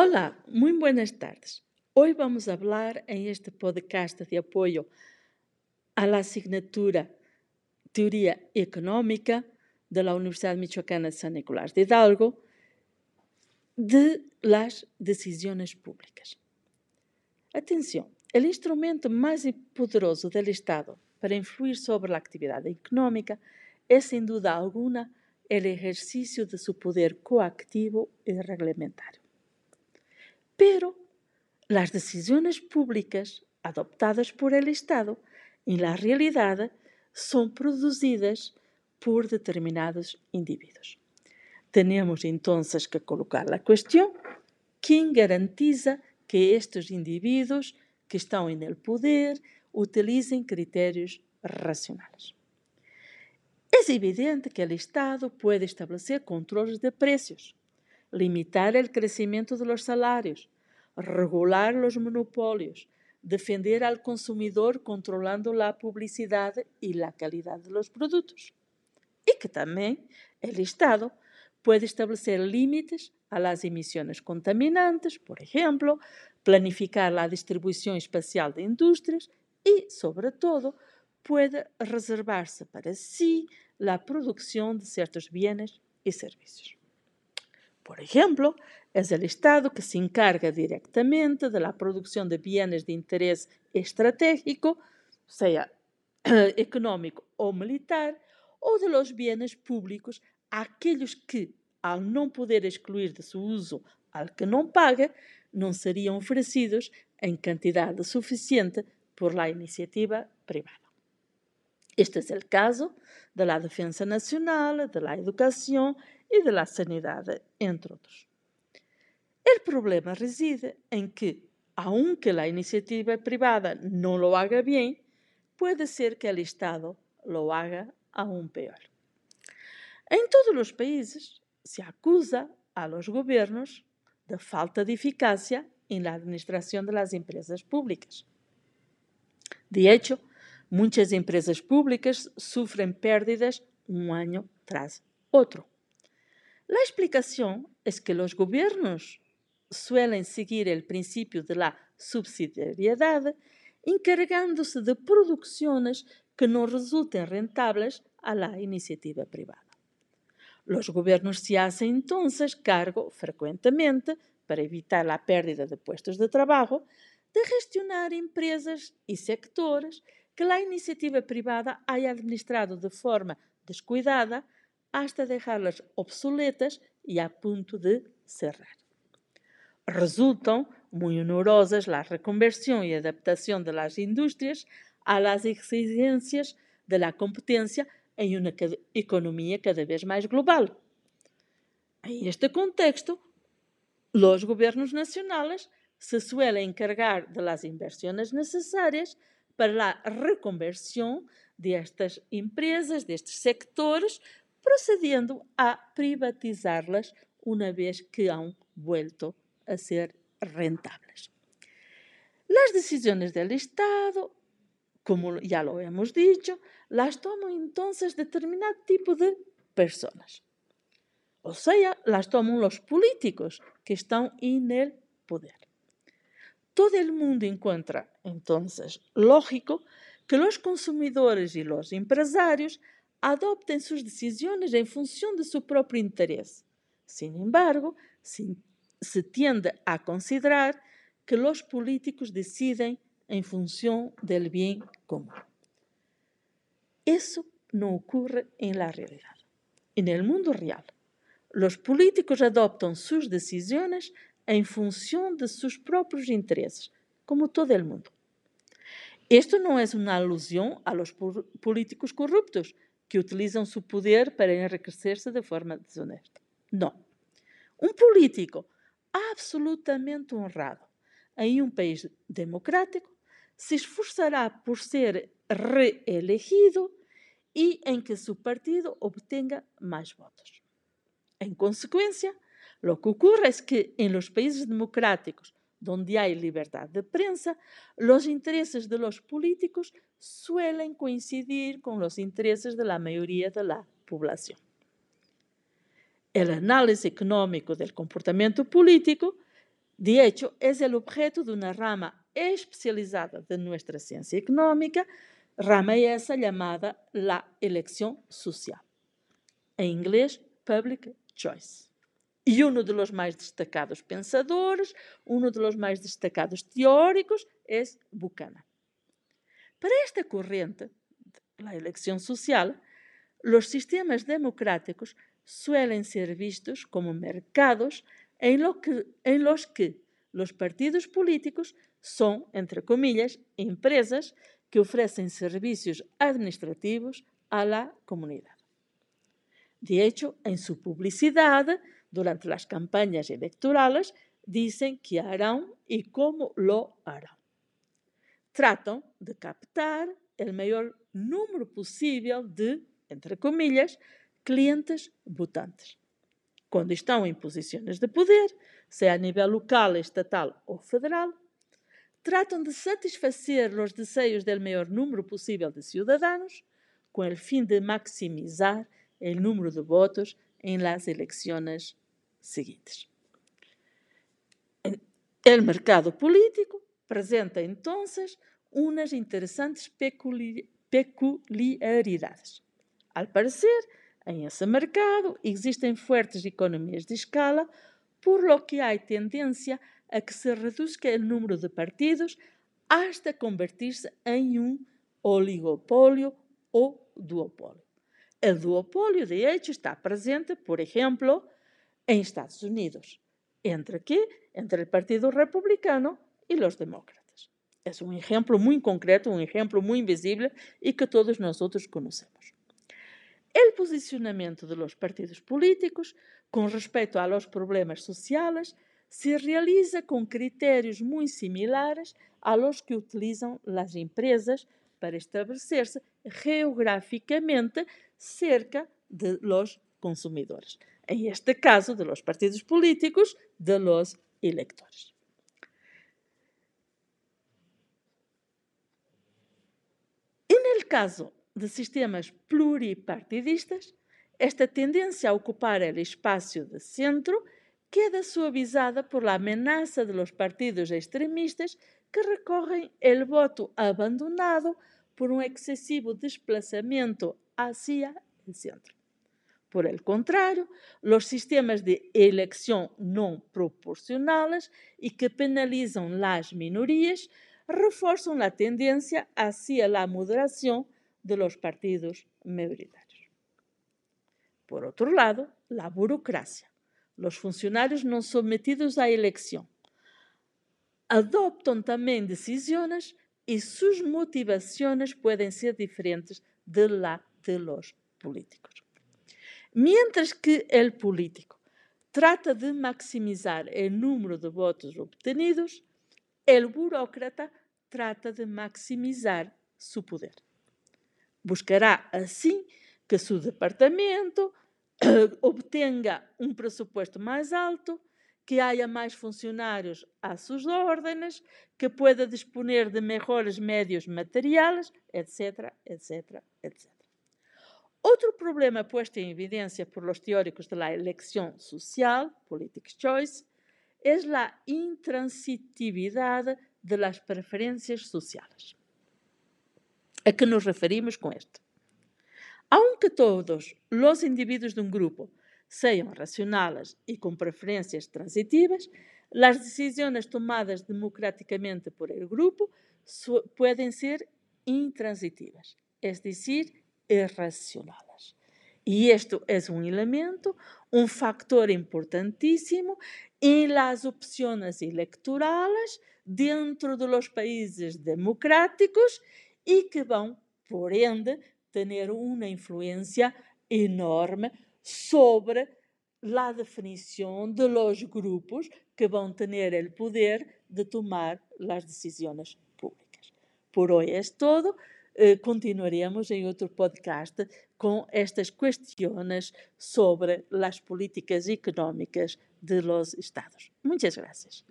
Hola, muy buenas tardes. Hoy vamos a hablar en este podcast de apoyo a la asignatura Teoría Económica de la Universidad Michoacana de San Nicolás de Hidalgo de las decisiones públicas. Atención, el instrumento más poderoso del Estado para influir sobre la actividad económica es sin duda alguna el ejercicio de su poder coactivo y reglamentario. Pero las decisiones públicas adoptadas por el Estado, en la realidad, son producidas por determinados individuos. Tenemos entonces que colocar la cuestión, ¿quién garantiza que estos individuos que están en el poder utilicen criterios racionales? Es evidente que el Estado puede establecer controles de precios, limitar el crecimiento de los salarios, regular los monopolios, defender al consumidor controlando la publicidad y la calidad de los productos. Y que también el Estado puede establecer límites a las emisiones contaminantes, por ejemplo, planificar la distribución espacial de industrias y, sobre todo, puede reservarse para sí la producción de ciertos bienes y servicios. Por ejemplo, es el Estado que se encarga directamente de la producción de bienes de interés estratégico, sea económico o militar, o de los bienes públicos, aquellos que, al no poder excluir de su uso al que no paga, no serían ofrecidos en cantidad suficiente por la iniciativa privada. Este es el caso de la defensa nacional, de la educación y de la sanidad, entre otros. El problema reside en que, aunque la iniciativa privada no lo haga bien, puede ser que el Estado lo haga aún peor. En todos los países se acusa a los gobiernos de falta de eficacia en la administración de las empresas públicas. De hecho, muchas empresas públicas sufren pérdidas un año tras otro. La explicación es que los gobiernos suelen seguir el principio de la subsidiariedad, encargándose de producciones que no resulten rentables a la iniciativa privada. Los gobiernos se hacen entonces cargo frecuentemente, para evitar la pérdida de puestos de trabajo, de gestionar empresas y sectores que la iniciativa privada haya administrado de forma descuidada hasta dejarlas obsoletas y a punto de cerrar. Resultan muy onerosas la reconversión y adaptación de las industrias a las exigencias de la competencia en una economía cada vez más global. En este contexto, los gobiernos nacionales se suelen encargar de las inversiones necesarias para la reconversión de estas empresas, de estos sectores, procediendo a privatizarlas una vez que han vuelto a ser rentables. Las decisiones del Estado, como ya lo hemos dicho, las toman entonces determinado tipo de personas. O sea, las toman los políticos que están en el poder. Todo el mundo encuentra entonces lógico que los consumidores y los empresarios adopten sus decisiones en función de su propio interés. Sin embargo, se tiende a considerar que los políticos deciden en función del bien común. Eso no ocurre en la realidad. En el mundo real, los políticos adoptan sus decisiones en función de sus propios intereses, como todo el mundo. Esto no es una alusión a los políticos corruptos, que utilizam seu poder para enriquecer-se de forma desonesta. Não. Um político absolutamente honrado em um país democrático se esforçará por ser reelegido e em que seu partido obtenha mais votos. Em consequência, o que ocorre é que em los países democráticos donde hay libertad de prensa, los intereses de los políticos suelen coincidir con los intereses de la mayoría de la población. El análisis económico del comportamiento político De hecho, es el objeto de una rama especializada de nuestra ciencia económica, rama esa llamada la elección social. En inglés, public choice. E um dos mais destacados pensadores, um dos mais destacados teóricos é Buchanan. Para esta corrente, a eleição social, os sistemas democráticos suelen ser vistos como mercados em, lo que, em los que os partidos políticos são, entre comillas, empresas que oferecem serviços administrativos à comunidade. De hecho, en su publicidad, durante las campañas electorales, dicen qué harán y cómo lo harán. Tratan de captar el mayor número posible de, entre comillas, clientes votantes. Quando estão em posições de poder, seja a nível local, estatal ou federal, tratam de satisfazer os desejos do maior número possível de cidadãos, com o fim de maximizar el número de votos en las elecciones seguintes. El mercado político presenta entonces unas interesantes peculiaridades. Al parecer, en ese mercado existen fuertes economías de escala, por lo que hay tendencia a que se reduzca el número de partidos hasta convertirse en un oligopolio o duopolio. O duopólio, de hecho, está presente, por exemplo, em Estados Unidos. ¿Entre quê? Entre o Partido Republicano e os demócratas. É um exemplo muito concreto, um exemplo muito visível e que todos nós conhecemos. O de los partidos políticos com respeito a los problemas sociais se realiza com critérios muito similares a los que utilizam as empresas para estabelecer-se geográficamente cerca de los consumidores. En este caso, de los partidos políticos, de los electores. En el caso de sistemas pluripartidistas, esta tendência a ocupar o espaço de centro queda suavizada por la amenaza de los partidos extremistas que recorrem el voto abandonado por um excessivo desplazamento hacia el centro. Por el contrario, los sistemas de elección no proporcionales y que penalizan las minorías refuerzan la tendencia hacia la moderación de los partidos mayoritarios. Por otro lado, la burocracia. Los funcionarios no sometidos à eleição adoptam também decisões e suas motivações podem ser diferentes de la de los políticos. Mientras que el político trata de maximizar el número de votos obtenidos, el burócrata trata de maximizar su poder. Buscará así que su departamento obtenga un presupuesto más alto, que haya más funcionarios a sus órdenes, que pueda disponer de mejores medios materiales, etcétera, etcétera, etcétera. Outro problema posto em evidência por los teóricos de la elección social, politics choice, é a intransitividade de las sociais. A que nos referimos com esto? Aunque todos os indivíduos de um grupo sejam racionales e com preferências transitivas, as decisões tomadas democraticamente por el grupo podem ser intransitivas, es decir, irracionales. Y esto es un elemento, un factor importantísimo en las opciones electorales dentro de los países democráticos y que van, por ende, tener una influencia enorme sobre la definición de los grupos que a tener el poder de tomar las decisiones públicas. Por hoy es todo. Eh, continuaremos em outro podcast com estas questões sobre as políticas económicas de los estados. Muitas gracias.